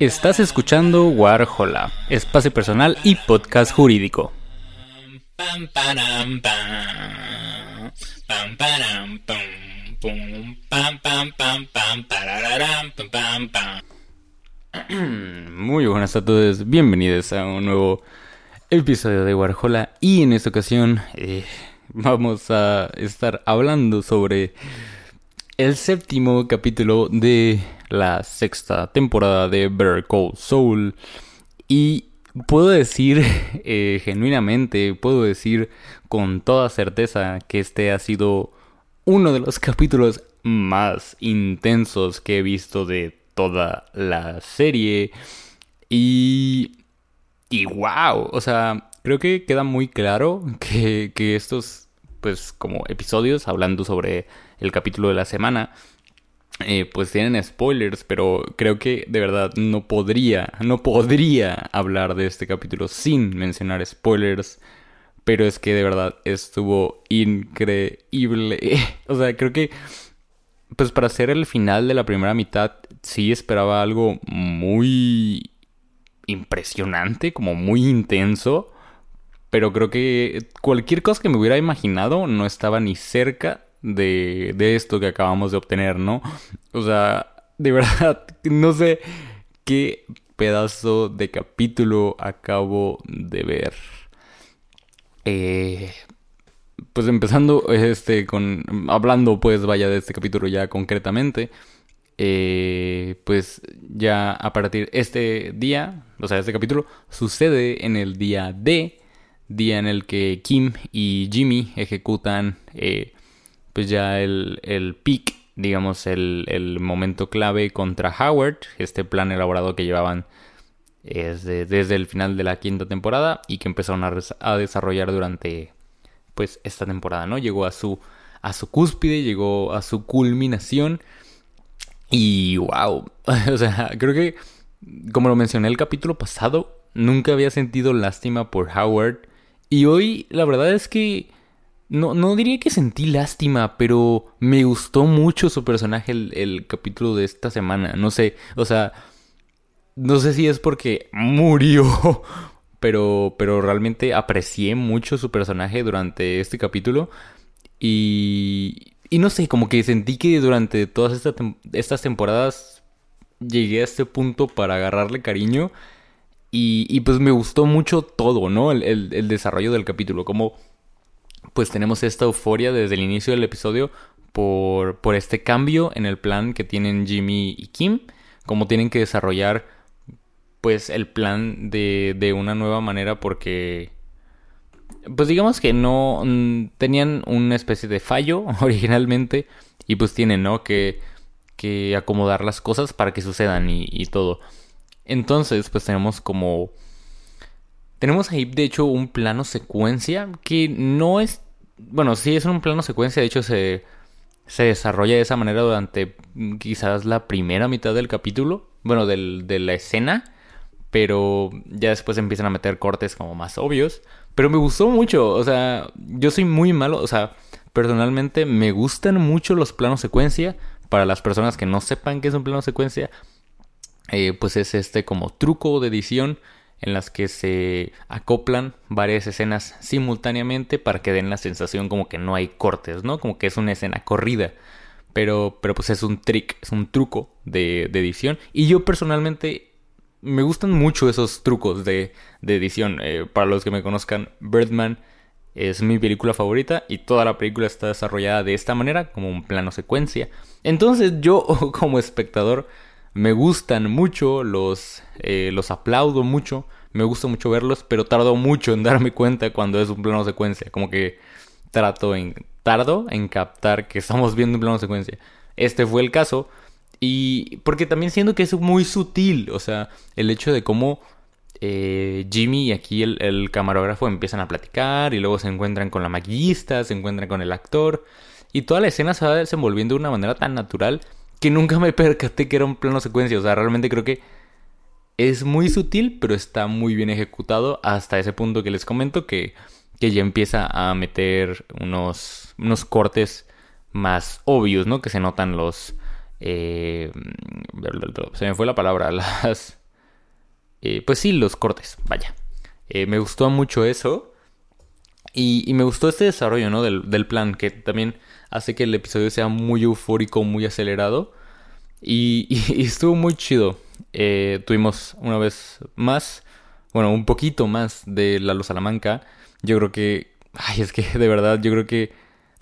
Estás escuchando Warhola, espacio personal y podcast jurídico. Muy buenas a todos, bienvenidos a un nuevo episodio de Warhola y en esta ocasión eh, vamos a estar hablando sobre el séptimo capítulo de la sexta temporada de Better Call Soul. Y puedo decir eh, genuinamente, puedo decir con toda certeza que este ha sido uno de los capítulos más intensos que he visto de toda la serie. Y... Y wow, o sea, creo que queda muy claro que, que estos, pues como episodios hablando sobre el capítulo de la semana, eh, pues tienen spoilers, pero creo que de verdad no podría, no podría hablar de este capítulo sin mencionar spoilers. Pero es que de verdad estuvo increíble. o sea, creo que, pues para hacer el final de la primera mitad, sí esperaba algo muy impresionante, como muy intenso. Pero creo que cualquier cosa que me hubiera imaginado no estaba ni cerca de, de esto que acabamos de obtener, ¿no? O sea, de verdad, no sé qué pedazo de capítulo acabo de ver. Eh, pues empezando este con hablando pues vaya de este capítulo ya concretamente eh, pues ya a partir este día o sea este capítulo sucede en el día D día en el que Kim y Jimmy ejecutan eh, pues ya el, el digamos, el, momento clave contra Howard, este plan elaborado que llevaban desde, desde el final de la quinta temporada y que empezaron a, desarrollar durante pues esta temporada, ¿no? Llegó a su, a su cúspide, llegó a su culminación y wow, o sea, creo que como lo mencioné el capítulo pasado, nunca había sentido lástima por Howard y hoy la verdad es que no, no diría que sentí lástima, pero me gustó mucho su personaje el, capítulo de esta semana. No sé, o sea, no sé si es porque murió, pero, pero realmente aprecié mucho su personaje durante este capítulo. Y, y no sé, como que sentí que durante todas estas temporadas llegué a este punto para agarrarle cariño. Y, y pues me gustó mucho todo, ¿no? El, el, el desarrollo del capítulo, como pues tenemos esta euforia desde el inicio del episodio por, por este cambio en el plan que tienen Jimmy y Kim, como tienen que desarrollar pues el plan de, de una nueva manera porque pues digamos que no tenían una especie de fallo originalmente y pues tienen, ¿no? Que, que acomodar las cosas para que sucedan y, y todo. Entonces, pues tenemos como tenemos ahí, de hecho, un plano secuencia que no es... Bueno, sí es un plano secuencia, de hecho se, se desarrolla de esa manera durante mm, quizás la primera mitad del capítulo, bueno, del, de la escena, pero ya después empiezan a meter cortes como más obvios. Pero me gustó mucho, o sea, yo soy muy malo, o sea, personalmente me gustan mucho los planos secuencia. Para las personas que no sepan qué es un plano secuencia, eh, pues es este como truco de edición en las que se acoplan varias escenas simultáneamente para que den la sensación como que no hay cortes, ¿no? Como que es una escena corrida. Pero, pero pues es un trick, es un truco de, edición. Y yo personalmente me gustan mucho esos trucos de, edición. Eh, para los que me conozcan, Birdman es mi película favorita y toda la película está desarrollada de esta manera, como un plano secuencia. Entonces yo como espectador me gustan mucho, los, eh, los aplaudo mucho, me gusta mucho verlos, pero tardo mucho en darme cuenta cuando es un plano secuencia. Como que trato en, tardo en captar que estamos viendo un plano secuencia. Este fue el caso. Y porque también siento que es muy sutil, o sea, el hecho de cómo eh, Jimmy y aquí el, el, camarógrafo empiezan a platicar y luego se encuentran con la maquillista, se encuentran con el actor y toda la escena se va desenvolviendo de una manera tan natural que nunca me percaté que era un plano secuencia. O sea, realmente creo que es muy sutil, pero está muy bien ejecutado hasta ese punto que les comento que, que ya empieza a meter unos, unos cortes más obvios, ¿no? Que se notan los, Eh, se me fue la palabra, las... Eh, pues sí, los cortes, vaya. Eh, me gustó mucho eso. Y, me gustó este desarrollo, ¿no? Del, plan, que también hace que el episodio sea muy eufórico, muy acelerado. Y, estuvo muy chido. tuvimos una vez más, bueno, un poquito más de la Luz Salamanca. Yo creo que, ay, es que de verdad, yo creo que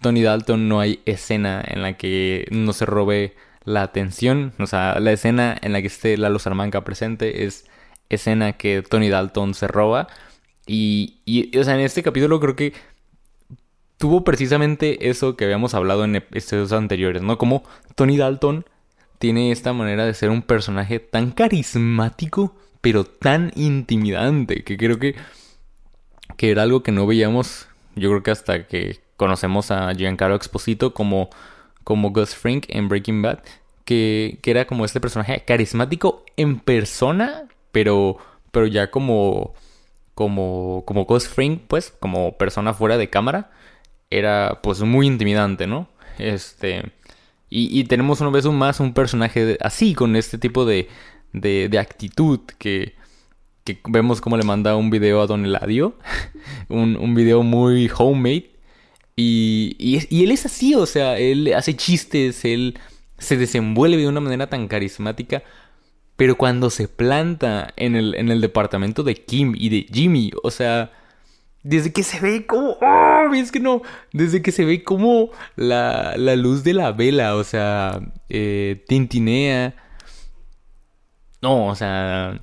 Tony Dalton no hay escena en la que no se robe la atención. O sea, la escena en la que esté Lalo Salamanca presente es escena que Tony Dalton se roba. Y, y, o sea, en este capítulo creo que tuvo precisamente eso que habíamos hablado en episodios anteriores, ¿no? Como Tony Dalton tiene esta manera de ser un personaje tan carismático, pero tan intimidante, que creo que, que era algo que no veíamos, yo creo que hasta que conocemos a Giancarlo Exposito como como Gus Frink en Breaking Bad, que, que, era como este personaje carismático en persona, pero, pero ya como, como, como Gus Frink, pues, como persona fuera de cámara, era pues muy intimidante, ¿no? Este, y, y tenemos una vez más un personaje así, con este tipo de, de, actitud que, que vemos como le manda un video a Don Eladio, un, un video muy homemade, y, y, él es así, o sea, él hace chistes, él se desenvuelve de una manera tan carismática. Pero cuando se planta en el, en el departamento de Kim y de Jimmy, o sea, desde que se ve como... ¡Oh! Es que no. Desde que se ve como la, la luz de la vela, o sea, eh, tintinea. No, o sea,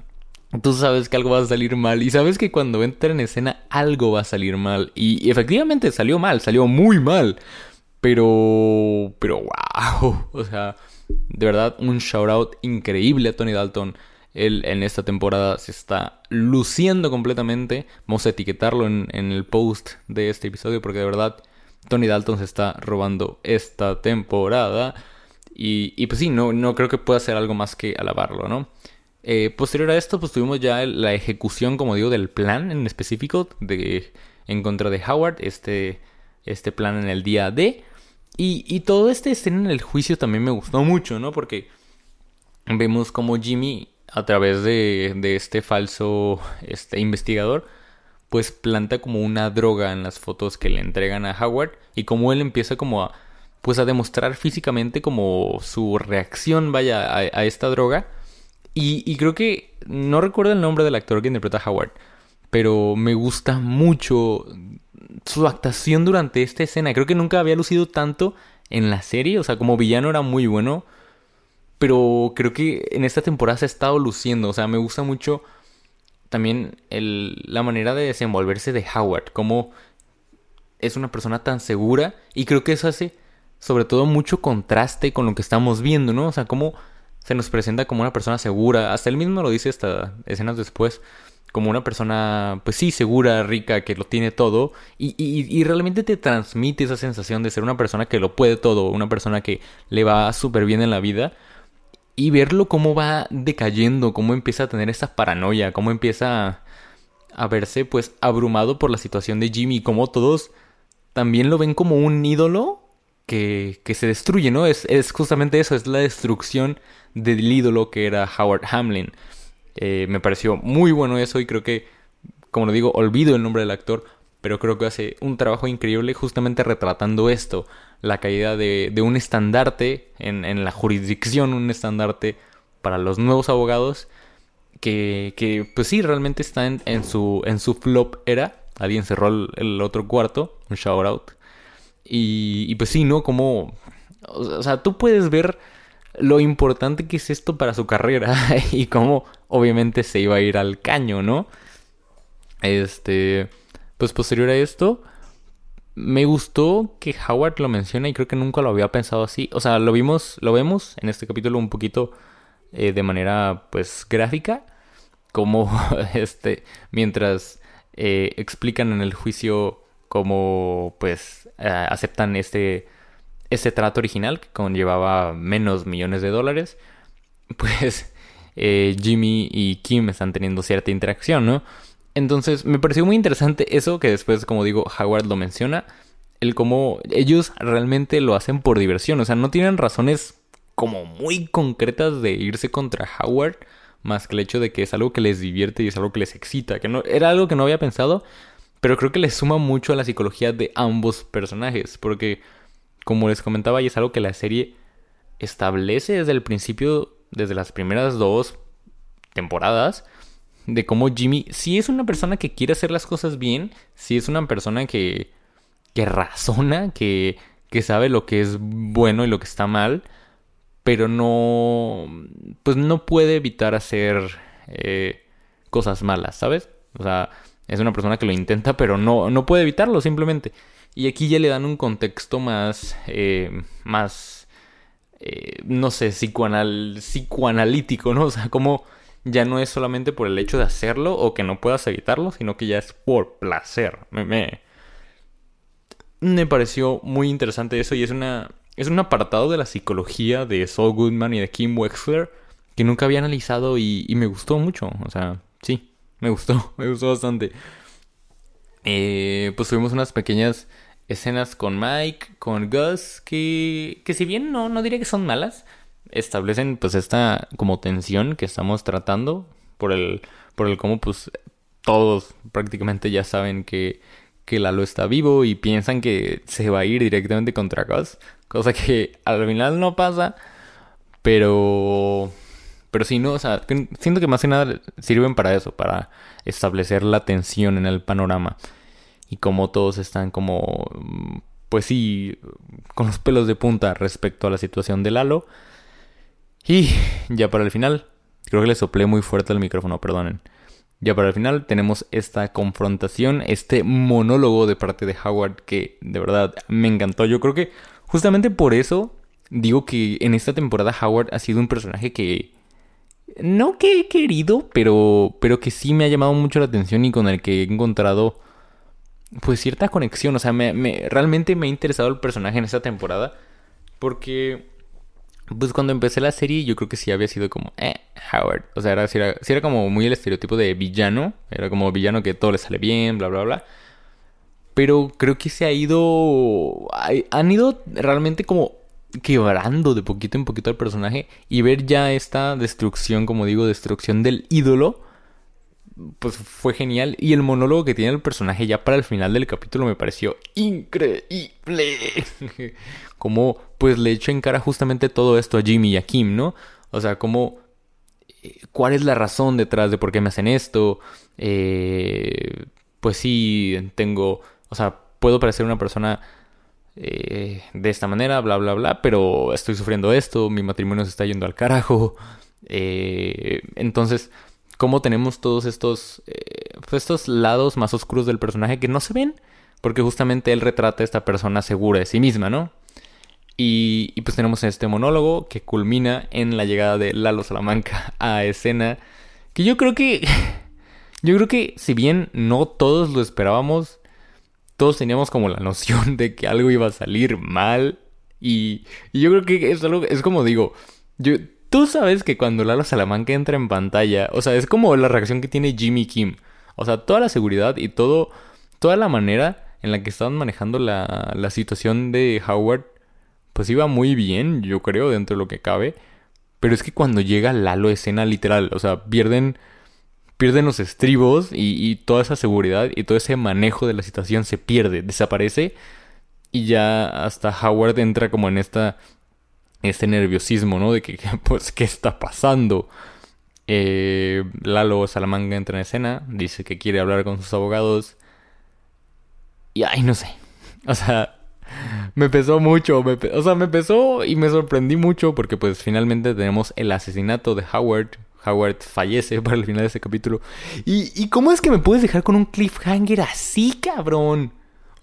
tú sabes que algo va a salir mal y sabes que cuando entra en escena algo va a salir mal y, efectivamente salió mal, salió muy mal. Pero, pero wow, o sea, de verdad un shout out increíble a Tony Dalton. Él en esta temporada se está luciendo completamente. Vamos a etiquetarlo en, el post de este episodio porque de verdad Tony Dalton se está robando esta temporada. Y, y pues sí, no, no creo que pueda hacer algo más que alabarlo, ¿no? Eh, posterior a esto, pues tuvimos ya la ejecución, como digo, del plan en específico de, en contra de Howard, este, este plan en el día D. Y, todo este escena en el juicio también me gustó mucho, ¿no? Porque vemos como Jimmy, a través de, de este falso este investigador, pues planta como una droga en las fotos que le entregan a Howard y como él empieza como a pues a demostrar físicamente como su reacción vaya a esta droga y, creo que no recuerdo el nombre del actor que interpreta a Howard, pero me gusta mucho su actuación durante esta escena. Creo que nunca había lucido tanto en la serie, o sea, como villano era muy bueno, pero creo que en esta temporada se ha estado luciendo, o sea, me gusta mucho también la manera de desenvolverse de Howard, como es una persona tan segura y creo que eso hace sobre todo mucho contraste con lo que estamos viendo, ¿no? O sea, como se nos presenta como una persona segura. Hasta él mismo lo dice hasta escenas después. Como una persona, pues sí, segura, rica, que lo tiene todo. Y, y, realmente te transmite esa sensación de ser una persona que lo puede todo. Una persona que le va súper bien en la vida. Y verlo cómo va decayendo, cómo empieza a tener esa paranoia, cómo empieza a, verse pues abrumado por la situación de Jimmy. Como todos también lo ven como un ídolo que, que se destruye, ¿no? Es, es justamente eso, es la destrucción del ídolo que era Howard Hamlin. Eh, me pareció muy bueno eso y creo que, como lo digo, olvido el nombre del actor, pero creo que hace un trabajo increíble justamente retratando esto, la caída de, un estandarte en, la jurisdicción, un estandarte para los nuevos abogados, que, pues sí, realmente está en, en, su, en su flop era, alguien cerró el, otro cuarto, un shout out, y, y pues sí, ¿no? Como, o sea, tú puedes ver lo importante que es esto para su carrera y cómo obviamente se iba a ir al caño, ¿no? Este, pues posterior a esto, me gustó que Howard lo menciona y creo que nunca lo había pensado así. O sea, lo vimos, lo vemos en este capítulo un poquito eh, de manera pues gráfica, como este, mientras eh, explican en el juicio cómo pues eh, aceptan este ese trato original que conllevaba menos millones de dólares, pues eh, Jimmy y Kim están teniendo cierta interacción, ¿no? Entonces me pareció muy interesante eso que después, como digo, Howard lo menciona, el cómo ellos realmente lo hacen por diversión, o sea, no tienen razones como muy concretas de irse contra Howard, más que el hecho de que es algo que les divierte y es algo que les excita, que no era algo que no había pensado, pero creo que le suma mucho a la psicología de ambos personajes, porque como les comentaba, y es algo que la serie establece desde el principio, desde las primeras dos temporadas, de cómo Jimmy si es una persona que quiere hacer las cosas bien, si es una persona que, que razona, que, que sabe lo que es bueno y lo que está mal, pero no, pues no puede evitar hacer eh, cosas malas, ¿sabes? O sea, es una persona que lo intenta, pero no, no puede evitarlo simplemente. Y aquí ya le dan un contexto más, eh, más, eh, no sé, psicoanal, psicoanalítico, ¿no? O sea, como ya no es solamente por el hecho de hacerlo o que no puedas evitarlo, sino que ya es por placer. Me, me, me pareció muy interesante eso y es una es un apartado de la psicología de Saul Goodman y de Kim Wexler que nunca había analizado y, me gustó mucho. O sea, sí, me gustó, me gustó bastante. Eh, pues tuvimos unas pequeñas escenas con Mike, con Gus, que, que si bien no, no diría que son malas, establecen pues esta como tensión que estamos tratando por el, por el cómo pues todos prácticamente ya saben que, que Lalo está vivo y piensan que se va a ir directamente contra Gus, cosa que al final no pasa, pero pero sí, no, o sea, siento que más que nada sirven para eso, para establecer la tensión en el panorama y como todos están como pues sí, con los pelos de punta respecto a la situación de Lalo. Y ya para el final, creo que le soplé muy fuerte al micrófono, perdonen. Ya para el final tenemos esta confrontación, este monólogo de parte de Howard que de verdad me encantó. Yo creo que justamente por eso digo que en esta temporada Howard ha sido un personaje que no que he querido, pero pero que sí me ha llamado mucho la atención y con el que he encontrado pues cierta conexión. O sea, me, realmente me ha interesado el personaje en esta temporada porque pues cuando empecé la serie yo creo que sí había sido como, eh, Howard. O sea, era, era, era como muy el estereotipo de villano. Era como villano que todo le sale bien, bla, bla, bla. Pero creo que se ha ido... Han ido realmente como quebrando de poquito en poquito al personaje. Y ver ya esta destrucción, como digo, destrucción del ídolo. Pues fue genial. Y el monólogo que tiene el personaje ya para el final del capítulo me pareció increíble. como pues le echo en cara justamente todo esto a Jimmy y a Kim, ¿no? O sea, como eh, cuál es la razón detrás de por qué me hacen esto. Eh, pues sí, tengo, o sea, puedo parecer una persona eh, de esta manera, bla, bla, bla, pero estoy sufriendo esto, mi matrimonio se está yendo al carajo. entonces, ¿cómo tenemos todos estos, pues estos lados más oscuros del personaje que no se ven? Porque justamente él retrata a esta persona segura de sí misma, ¿no? Y, pues tenemos este monólogo que culmina en la llegada de Lalo Salamanca a escena. Que yo creo que. Yo creo que si bien no todos lo esperábamos, todos teníamos como la noción de que algo iba a salir mal. Y, yo creo que es algo. Es como digo. Yo, tú sabes que cuando Lalo Salamanca entra en pantalla. O sea, es como la reacción que tiene Jimmy Kim. O sea, toda la seguridad y todo. Toda la manera en la que estaban manejando la, la situación de Howard pues iba muy bien, yo creo, dentro de lo que cabe. Pero es que cuando llega Lalo escena literal, o sea, pierden, pierden los estribos y, toda esa seguridad y todo ese manejo de la situación se pierde, desaparece. Y ya hasta Howard entra como en esta, este nerviosismo, ¿no? De que, pues, ¿qué está pasando? Eh, Lalo Salamanca entra en escena, dice que quiere hablar con sus abogados. Y ay, no sé. O sea, me pesó mucho, o sea, me pesó y me sorprendí mucho porque pues finalmente tenemos el asesinato de Howard. Howard fallece para el final de ese capítulo. ¿Y, ¿Y cómo es que me puedes dejar con un cliffhanger así, cabrón?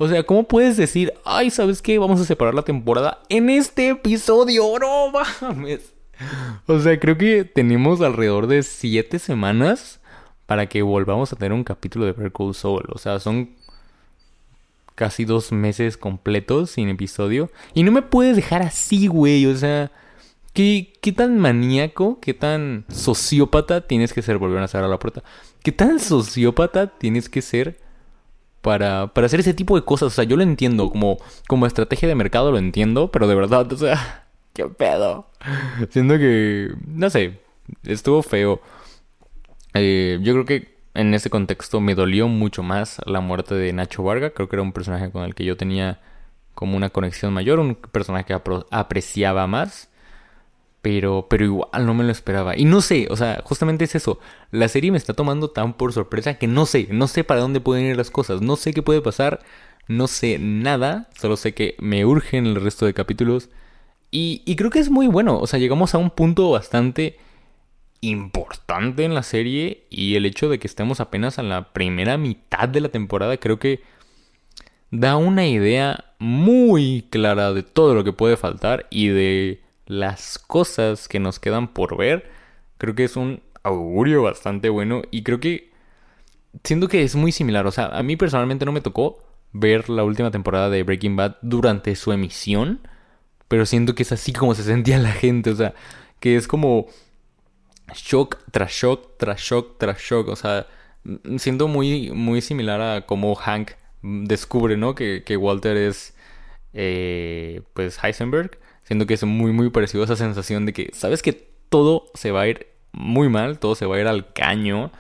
O sea, ¿cómo puedes decir, ay, ¿sabes qué? Vamos a separar la temporada en este episodio, no mames. O sea, creo que tenemos alrededor de siete semanas para que volvamos a tener un capítulo de Better Call Saul. O sea, son casi dos meses completos sin episodio. Y no me puedes dejar así, güey. O sea, ¿qué, qué tan maníaco, qué tan sociópata tienes que ser? Volver a cerrar la puerta. ¿Qué tan sociópata tienes que ser para, para hacer ese tipo de cosas? O sea, yo lo entiendo. Como, como estrategia de mercado lo entiendo. Pero de verdad, o sea, ¿Qué pedo? Siento que, no sé, estuvo feo. Eh, yo creo que en ese contexto me dolió mucho más la muerte de Nacho Varga. Creo que era un personaje con el que yo tenía como una conexión mayor, un personaje que apreciaba más. Pero, pero igual no me lo esperaba. Y no sé, o sea, justamente es eso. La serie me está tomando tan por sorpresa que no sé, no sé para dónde pueden ir las cosas. No sé qué puede pasar. No sé nada. Solo sé que me urgen el resto de capítulos. Y, y creo que es muy bueno. O sea, llegamos a un punto bastante importante en la serie. Y el hecho de que estemos apenas en la primera mitad de la temporada creo que da una idea muy clara de todo lo que puede faltar y de las cosas que nos quedan por ver, creo que es un augurio bastante bueno y creo que siento que es muy similar, o sea, a mí personalmente no me tocó ver la última temporada de Breaking Bad durante su emisión, pero siento que es así como se sentía la gente, o sea, que es como shock tras shock tras shock tras shock, o sea, siento muy muy similar a como Hank descubre, ¿no? Que, que Walter es eh, pues Heisenberg Siento que es muy, muy parecido a esa sensación de que, sabes que todo se va a ir muy mal, todo se va a ir al caño.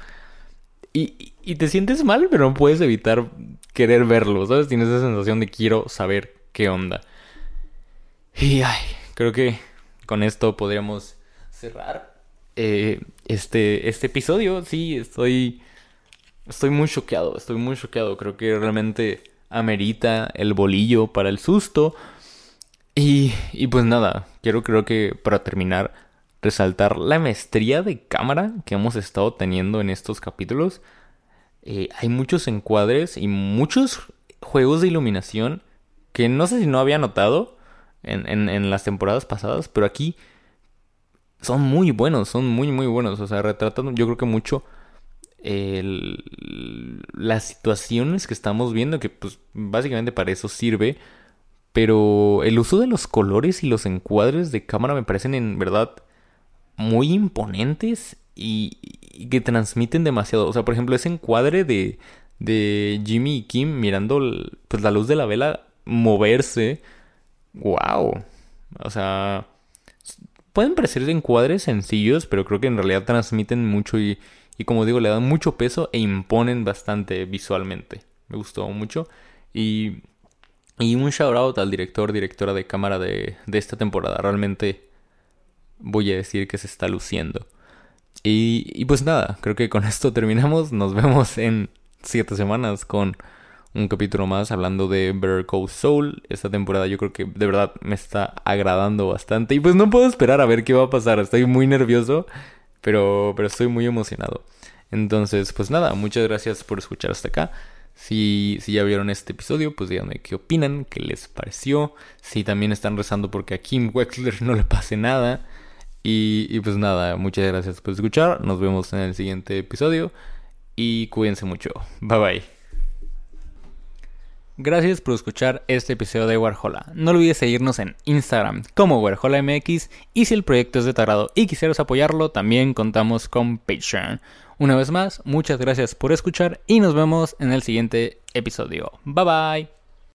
Y, y te sientes mal, pero no puedes evitar querer verlo, ¿sabes? Tienes esa sensación de quiero saber qué onda. Y ay, creo que con esto podríamos cerrar eh, este, este episodio. Sí, estoy, estoy muy choqueado, estoy muy choqueado. Creo que realmente amerita el bolillo para el susto. Y, y pues nada, quiero creo que para terminar resaltar la maestría de cámara que hemos estado teniendo en estos capítulos. Eh, hay muchos encuadres y muchos juegos de iluminación que no sé si no había notado en, en, las temporadas pasadas, pero aquí son muy buenos, son muy muy buenos. O sea, retratan yo creo que mucho las situaciones que estamos viendo, que pues básicamente para eso sirve pero el uso de los colores y los encuadres de cámara me parecen en verdad muy imponentes y, que transmiten demasiado. O sea, por ejemplo, ese encuadre de, de Jimmy y Kim mirando pues, la luz de la vela moverse. ¡Wow! O sea, pueden parecer encuadres sencillos, pero creo que en realidad transmiten mucho y, y como digo, le dan mucho peso e imponen bastante visualmente. Me gustó mucho. Y y un shout out al director, directora de cámara de, de esta temporada. Realmente voy a decir que se está luciendo. Y, y, pues nada, creo que con esto terminamos. Nos vemos en siete semanas con un capítulo más hablando de Better Call Soul. Esta temporada yo creo que de verdad me está agradando bastante. Y pues no puedo esperar a ver qué va a pasar. Estoy muy nervioso, pero, pero estoy muy emocionado. Entonces, pues nada, muchas gracias por escuchar hasta acá. Si, si ya vieron este episodio, pues díganme qué opinan, qué les pareció. Si también están rezando porque a Kim Wexler no le pase nada. Y, pues nada, muchas gracias por escuchar. Nos vemos en el siguiente episodio. Y cuídense mucho. Bye bye. Gracias por escuchar este episodio de Warhola. No olvides seguirnos en Instagram como WarholaMX y si el proyecto es de tu y quisieras apoyarlo, también contamos con Patreon. Una vez más, muchas gracias por escuchar y nos vemos en el siguiente episodio. Bye bye.